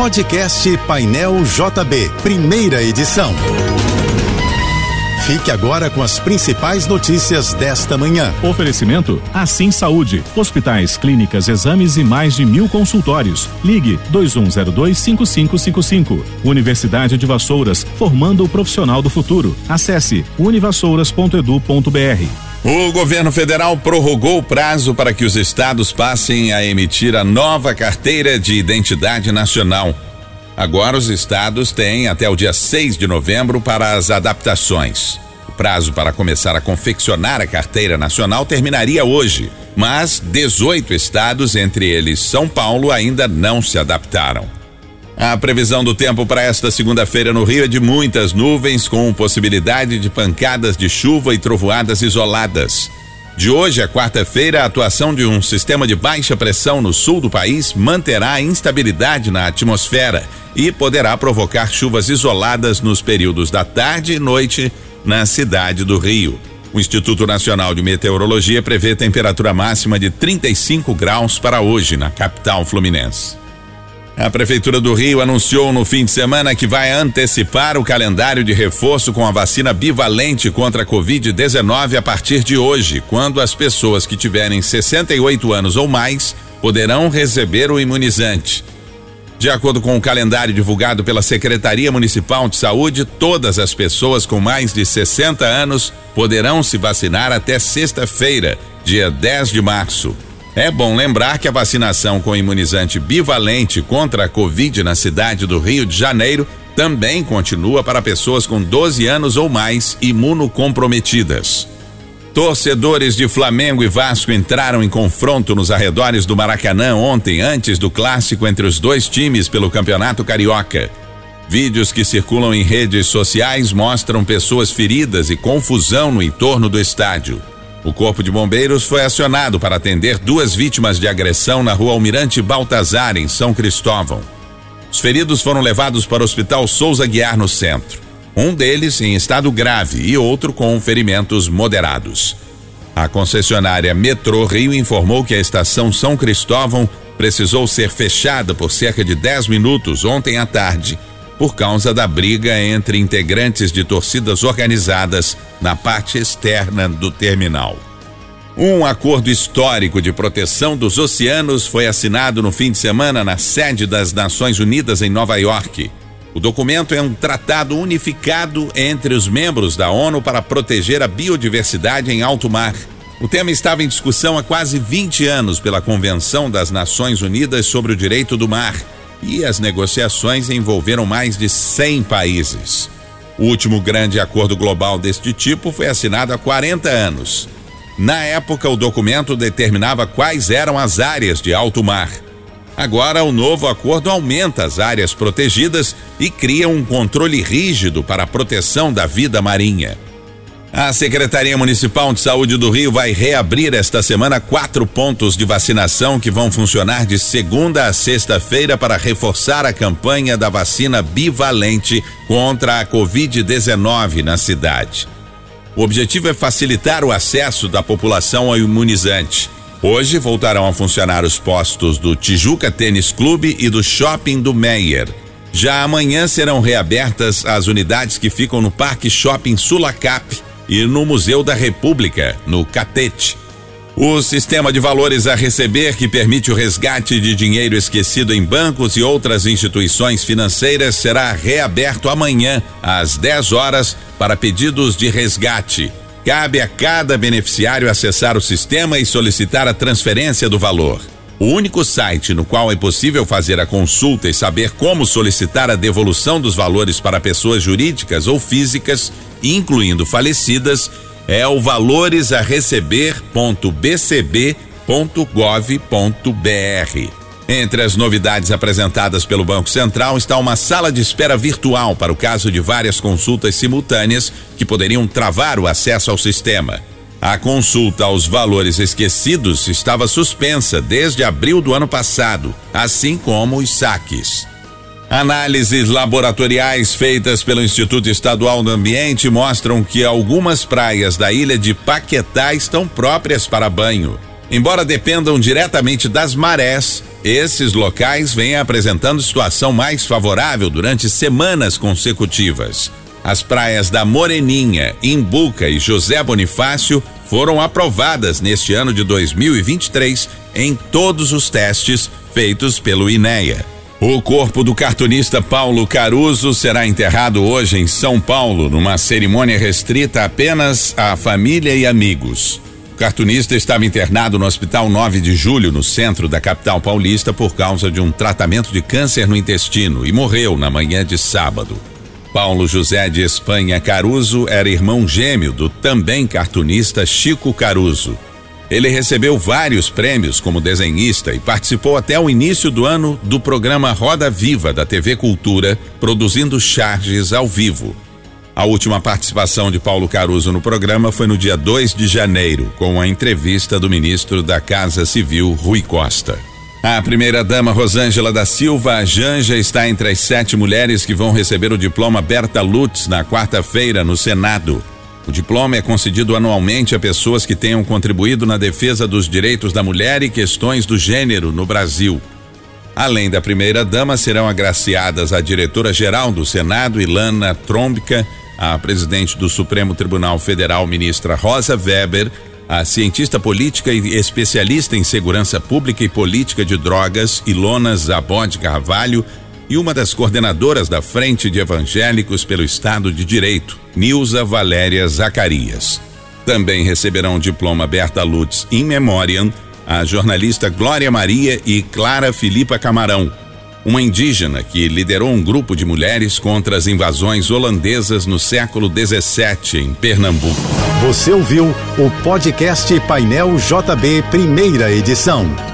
Podcast Painel JB, primeira edição. Fique agora com as principais notícias desta manhã. Oferecimento Assim Saúde. Hospitais, clínicas, exames e mais de mil consultórios. Ligue 2102-5555. Universidade de Vassouras, formando o profissional do futuro. Acesse univassouras.edu.br. O governo federal prorrogou o prazo para que os estados passem a emitir a nova carteira de identidade nacional. Agora, os estados têm até o dia 6 de novembro para as adaptações. O prazo para começar a confeccionar a carteira nacional terminaria hoje, mas 18 estados, entre eles São Paulo, ainda não se adaptaram. A previsão do tempo para esta segunda-feira no Rio é de muitas nuvens, com possibilidade de pancadas de chuva e trovoadas isoladas. De hoje a quarta-feira, a atuação de um sistema de baixa pressão no sul do país manterá instabilidade na atmosfera e poderá provocar chuvas isoladas nos períodos da tarde e noite na cidade do Rio. O Instituto Nacional de Meteorologia prevê temperatura máxima de 35 graus para hoje na capital fluminense. A Prefeitura do Rio anunciou no fim de semana que vai antecipar o calendário de reforço com a vacina bivalente contra a Covid-19 a partir de hoje, quando as pessoas que tiverem 68 anos ou mais poderão receber o imunizante. De acordo com o calendário divulgado pela Secretaria Municipal de Saúde, todas as pessoas com mais de 60 anos poderão se vacinar até sexta-feira, dia 10 de março. É bom lembrar que a vacinação com imunizante bivalente contra a Covid na cidade do Rio de Janeiro também continua para pessoas com 12 anos ou mais imunocomprometidas. Torcedores de Flamengo e Vasco entraram em confronto nos arredores do Maracanã ontem, antes do clássico entre os dois times pelo Campeonato Carioca. Vídeos que circulam em redes sociais mostram pessoas feridas e confusão no entorno do estádio. O Corpo de Bombeiros foi acionado para atender duas vítimas de agressão na rua Almirante Baltazar, em São Cristóvão. Os feridos foram levados para o Hospital Souza Guiar, no centro um deles em estado grave e outro com ferimentos moderados. A concessionária Metrô Rio informou que a estação São Cristóvão precisou ser fechada por cerca de 10 minutos ontem à tarde, por causa da briga entre integrantes de torcidas organizadas na parte externa do terminal. Um acordo histórico de proteção dos oceanos foi assinado no fim de semana na sede das Nações Unidas em Nova York. O documento é um tratado unificado entre os membros da ONU para proteger a biodiversidade em alto mar. O tema estava em discussão há quase 20 anos pela Convenção das Nações Unidas sobre o Direito do Mar, e as negociações envolveram mais de 100 países. O último grande acordo global deste tipo foi assinado há 40 anos. Na época, o documento determinava quais eram as áreas de alto mar. Agora, o novo acordo aumenta as áreas protegidas e cria um controle rígido para a proteção da vida marinha. A Secretaria Municipal de Saúde do Rio vai reabrir esta semana quatro pontos de vacinação que vão funcionar de segunda a sexta-feira para reforçar a campanha da vacina bivalente contra a Covid-19 na cidade. O objetivo é facilitar o acesso da população ao imunizante. Hoje voltarão a funcionar os postos do Tijuca Tênis Clube e do Shopping do Meyer. Já amanhã serão reabertas as unidades que ficam no Parque Shopping Sulacap e no Museu da República, no Catete. O sistema de valores a receber, que permite o resgate de dinheiro esquecido em bancos e outras instituições financeiras, será reaberto amanhã, às 10 horas, para pedidos de resgate. Cabe a cada beneficiário acessar o sistema e solicitar a transferência do valor. O único site no qual é possível fazer a consulta e saber como solicitar a devolução dos valores para pessoas jurídicas ou físicas, incluindo falecidas, é o valoresareceber.bcb.gov.br. Entre as novidades apresentadas pelo Banco Central está uma sala de espera virtual para o caso de várias consultas simultâneas que poderiam travar o acesso ao sistema. A consulta aos valores esquecidos estava suspensa desde abril do ano passado, assim como os saques. Análises laboratoriais feitas pelo Instituto Estadual do Ambiente mostram que algumas praias da ilha de Paquetá estão próprias para banho. Embora dependam diretamente das marés, Esses locais vêm apresentando situação mais favorável durante semanas consecutivas. As praias da Moreninha, Imbuca e José Bonifácio foram aprovadas neste ano de 2023 em todos os testes feitos pelo INEA. O corpo do cartunista Paulo Caruso será enterrado hoje em São Paulo, numa cerimônia restrita apenas à família e amigos. O cartunista estava internado no Hospital 9 de Julho, no centro da capital paulista, por causa de um tratamento de câncer no intestino e morreu na manhã de sábado. Paulo José de Espanha Caruso era irmão gêmeo do também cartunista Chico Caruso. Ele recebeu vários prêmios como desenhista e participou até o início do ano do programa Roda Viva da TV Cultura, produzindo charges ao vivo. A última participação de Paulo Caruso no programa foi no dia 2 de janeiro, com a entrevista do ministro da Casa Civil, Rui Costa. A primeira-dama Rosângela da Silva, Janja, está entre as sete mulheres que vão receber o diploma Berta Lutz na quarta-feira no Senado. O diploma é concedido anualmente a pessoas que tenham contribuído na defesa dos direitos da mulher e questões do gênero no Brasil. Além da primeira-dama, serão agraciadas a diretora-geral do Senado, Ilana Trombica, a presidente do Supremo Tribunal Federal, ministra Rosa Weber, a cientista política e especialista em segurança pública e política de drogas, Ilona Zabod Carvalho, e uma das coordenadoras da Frente de Evangélicos pelo Estado de Direito, Nilza Valéria Zacarias. Também receberão o diploma Berta Lutz in Memoriam a jornalista Glória Maria e Clara Filipa Camarão, uma indígena que liderou um grupo de mulheres contra as invasões holandesas no século 17 em Pernambuco. Você ouviu o podcast Painel JB, primeira edição.